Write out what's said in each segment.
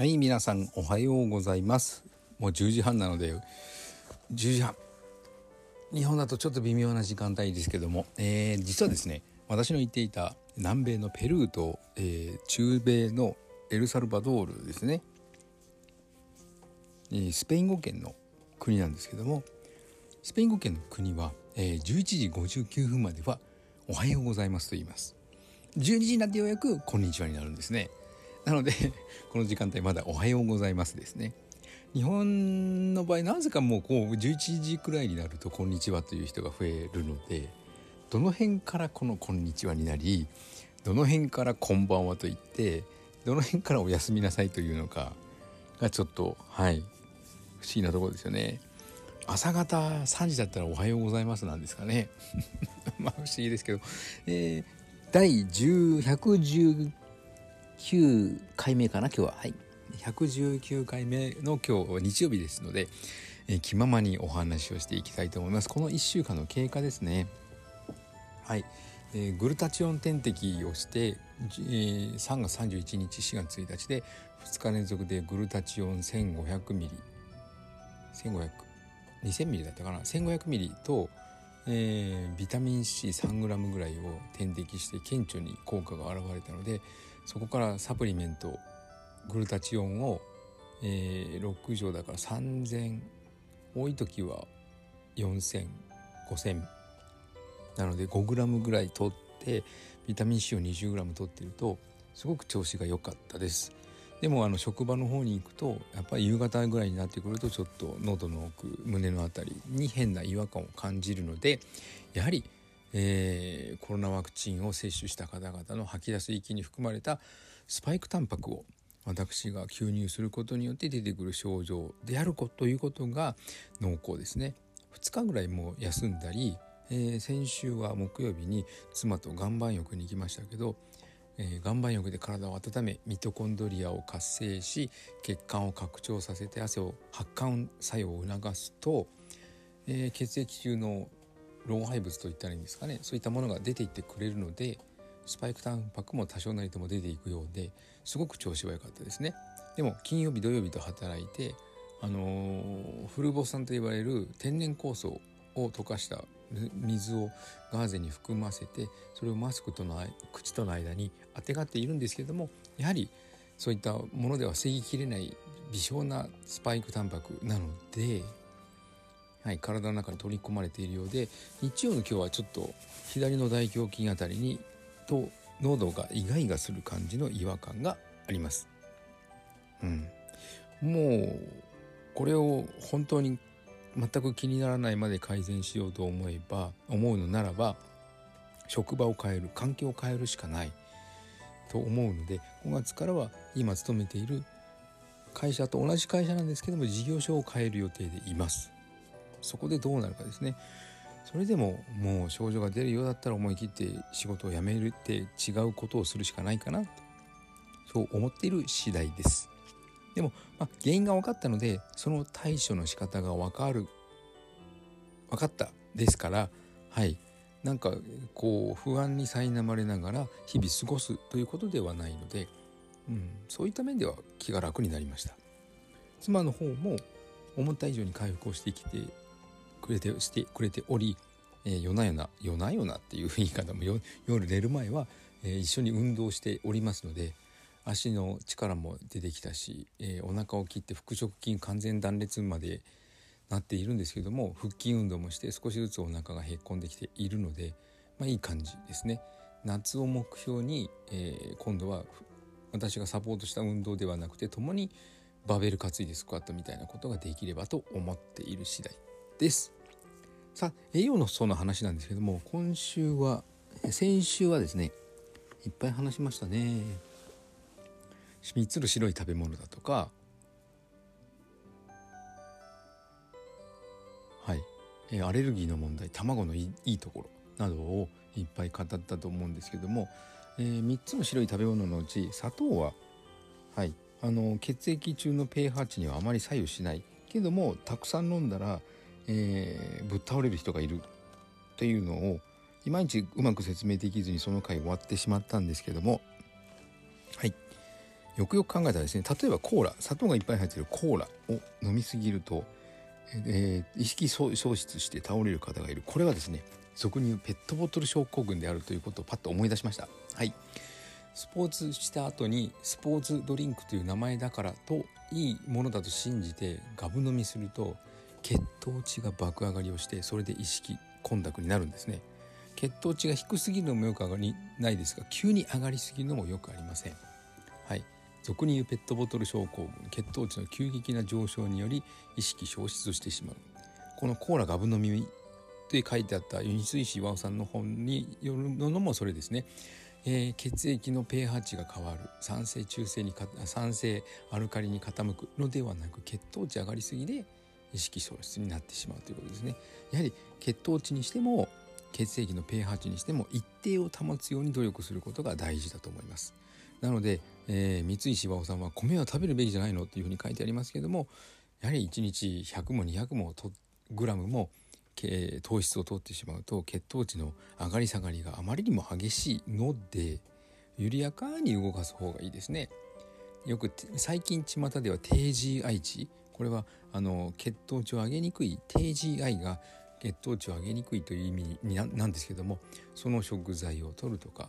はい皆さんおはようございます。もう10時半なので10時半。日本だとちょっと微妙な時間帯ですけども、えー、実はですね私の言っていた南米のペルーと、えー、中米のエルサルバドールですね、えー、スペイン語圏の国なんですけどもスペイン語圏の国は、えー、11時59分までは「おはようございます」と言います。12時になってようやく「こんにちは」になるんですね。なので この時間帯まだおはようございますですね。日本の場合なぜかもうこう11時くらいになると「こんにちは」という人が増えるのでどの辺からこの「こんにちは」になりどの辺から「こんばんは」と言ってどの辺から「おやすみなさい」というのかがちょっとはい不思議なところですよね。朝方3時だったら「おはようございます」なんですかね。まあ不思議ですけど、えー、第119 119回目かな今日は。はい。119回目の今日日曜日ですので、えー、気ままにお話をしていきたいと思います。この1週間の経過ですね。はい、えー、グルタチオン点滴をして、えー、3月31日4月1日で2日連続でグルタチオン1500ミリ。1500 2000ミリだったかな。1500ミリと、えー、ビタミン C3g ぐらいを点滴して顕著に効果が現れたのでそこからサプリメントグルタチオンを、えー、6錠だから3000多い時は40005000なので 5g ぐらい取ってビタミン C を 20g 取ってるとすごく調子が良かったです。でもあの職場の方に行くとやっぱり夕方ぐらいになってくるとちょっと喉の奥胸の辺りに変な違和感を感じるのでやはりえー、コロナワクチンを接種した方々の吐き出す息に含まれたスパイクタンパクを私が吸入することによって出てくる症状であるということが濃厚ですね。2日ぐらいもう休んだり、えー、先週は木曜日に妻と岩盤浴に行きましたけど、えー、岩盤浴で体を温めミトコンドリアを活性し血管を拡張させて汗を発汗作用を促すと、えー、血液中の老廃物といったらいいんですかね。そういったものが出ていってくれるのでスパイクタンパクも多少なりとも出ていくようですごく調子は良かったですね。でも金曜日土曜日と働いてあの、フルボ酸と言われる天然酵素を溶かした水をガーゼに含ませてそれをマスクとの口との間にあてがっているんですけどもやはりそういったものでは防ぎきれない微小なスパイクタンパクなのではい、体の中に取り込まれているようで日曜の今日はちょっと左の大胸筋あたりにと喉がイガイガする感じの違和感があります。うん、もうこれを本当に全く気にならないまで改善しようと思えば思うのならば職場を変える環境を変えるしかないと思うので5月からは今勤めている会社と同じ会社なんですけども事業所を変える予定でいます。そこでどうなるかですね。それでももう症状が出るようだったら思い切って仕事を辞めるって違うことをするしかないかなと。そう思っている次第です。でも、まあ、原因が分かったのでその対処の仕方が分かる分かったですからはい。なんかこう不安に苛まれながら日々過ごすということではないので、うん、そういった面では気が楽になりました。妻の方も思った以上に回復をしてきてくれてしてくれており、えー、夜な夜な夜な夜なっていう言い方も夜寝る前は、えー、一緒に運動しておりますので足の力も出てきたし、えー、お腹を切って腹直筋完全断裂までなっているんですけども腹筋運動もして少しずつお腹がへっこんできているので、まあ、いい感じですね。夏を目標に、えー、今度は私がサポートした運動ではなくて共にバベル担いでスクワットみたいなことができればと思っている次第です。さあ栄養の層の話なんですけども今週は先週はですねいっぱい話しましたね。3つの白い食べ物だとか。はい、えアレルギーの問題卵のいいところなどをいっぱい語ったと思うんですけども、えー、3つの白い食べ物のうち砂糖ははい。あの血液中の pH 値にはあまり左右しないけどもたくさん飲んだらえー、ぶっ倒れる人がいるというのをいまいちうまく説明できずにその回終わってしまったんですけどもはい。よくよく考えたらですね例えばコーラ砂糖がいっぱい入っているコーラを飲みすぎると、えー、意識喪失して倒れる方がいる。これはですね俗に言うペットボトル症候群であるということをパッと思い出しました。はい。スポーツした後にスポーツドリンクという名前だからといいものだと信じてガブ飲みすると血糖値が爆上がりをしてそれで意識混濁になるんですね。血糖値が低すぎるのもよく上がりないですが急に上がりすぎるのもよくありません。はい。俗に言うペットボトル症候群。血糖値の急激な上昇により意識消失してしまう。このコーラガブ飲みって書いてあった米水石岩尾さんの本によるのもそれですね。えー、血液の pH 値が変わる。酸性中性に酸性アルカリに傾くのではなく血糖値上がりすぎで意識喪失になってしまうということですねやはり血糖値にしても血液の pH 値にしても一定を保つように努力することが大事だと思いますなので、えー、三井芝夫さんは米は食べるべきじゃないのというふうに書いてありますけれどもやはり1日100も200もグラムも糖質を取ってしまうと血糖値の上がり下がりがあまりにも激しいので緩やかに動かす方がいいですね。よく最近巷では低 GI 値これはあの血糖値を上げにくい低 GI が血糖値を上げにくいという意味になんですけどもその食材を取るとか、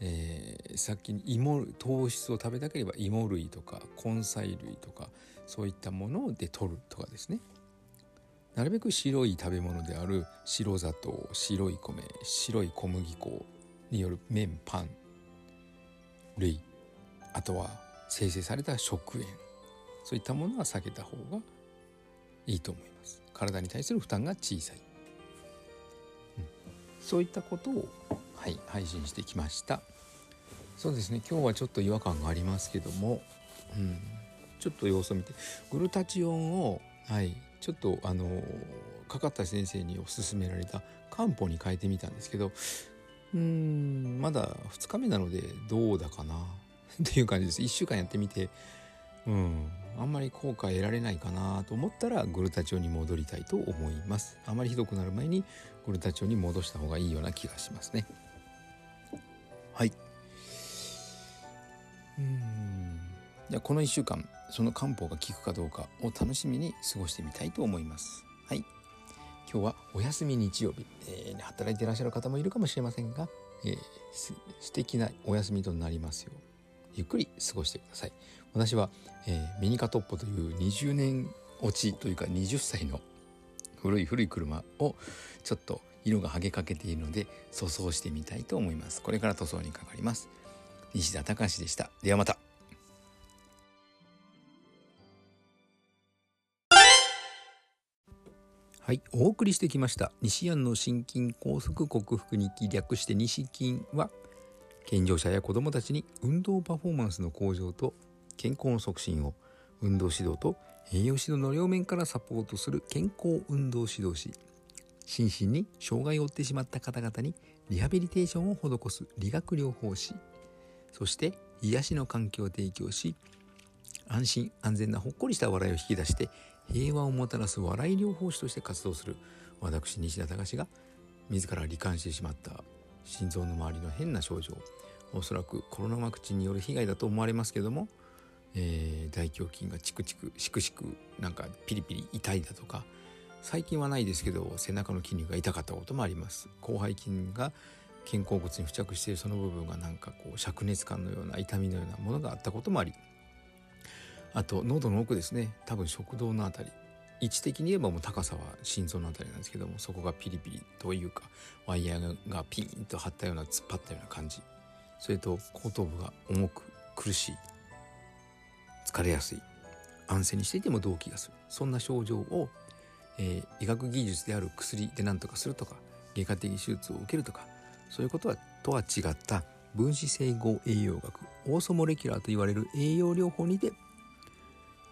えー、さっき芋糖質を食べたければ芋類とか根菜類とかそういったもので取るとかですね。なるべく白い食べ物である白砂糖白い米白い小麦粉による麺パン類あとは生成された食塩。そういったものは避けた方がいいと思います。体に対する負担が小さい、うん、そういったことを、はい、配信してきました。そうですね。今日はちょっと違和感がありますけども、うん、ちょっと様子を見て。グルタチオンをはいちょっとあのかかった先生におすすめられた漢方に変えてみたんですけどうんまだ2日目なのでどうだかな。っていう感じです。1週間やってみて。うん。あんまり効果得られないかなと思ったらグルタチオに戻りたいと思います。あまりひどくなる前にグルタチオに戻した方がいいような気がしますね。はい。うん。じゃこの1週間その漢方が効くかどうかを楽しみに過ごしてみたいと思います。はい。今日はお休み日曜日、えー、働いていらっしゃる方もいるかもしれませんが、えー、す素敵なお休みとなりますようゆっくり過ごしてください。私は、えー、ミニカトッポという20年落ちというか20歳の古い古い車をちょっと色が剥げかけているので塗装してみたいと思います。これから塗装にかかります。西田隆でした。ではまた。はい、お送りしてきました西安の心筋梗塞克服日記略して西筋は健常者や子どもたちに運動パフォーマンスの向上と健康の促進を運動指導と栄養指導の両面からサポートする健康運動指導士。心身に障害を負ってしまった方々にリハビリテーションを施す。理学療法士。そして癒しの環境を提供し安心安全なほっこりした笑いを引き出して平和をもたらす笑い療法士として活動する。私西田隆が自ら罹患してしまった。心臓の周りの変な症状。おそらくコロナワクチンによる被害だと思われますけども、えー、大胸筋がチクチクシクシクなんかピリピリ痛いだとか最近はないですけど背中の筋肉が痛かったこともあります。広背筋が肩甲骨に付着しているその部分がなんかこう灼熱感のような痛みのようなものがあったこともありあと喉の奥ですね。多分食道の辺り。位置的に言えばもう高さは心臓の辺りなんですけどもそこがピリピリというかワイヤーがピンと張ったような突っ張ったような感じ。それと後頭部が重く苦しい疲れやすい。安静にしていても動悸がする。そんな症状を、えー、医学技術である薬で何とかするとか外科的手術を受けるとかそういうことはとは違った分子整合栄養学オーソモレキュラーと言われる栄養療法にて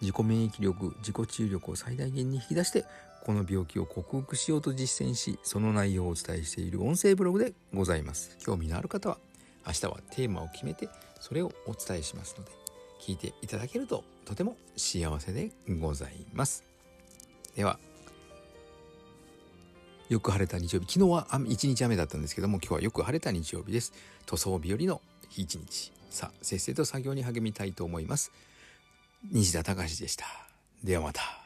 自己免疫力自己治癒力を最大限に引き出してこの病気を克服しようと実践しその内容をお伝えしている音声ブログでございます。興味のある方は明日はテーマを決めてそれをお伝えしますので聞いていただけるととても幸せでございます。ではよく晴れた日曜日。昨日は一日雨だったんですけども今日はよく晴れた日曜日です。塗装日和の一日。さあせっせと作業に励みたいと思います。西田隆でした。ではまた。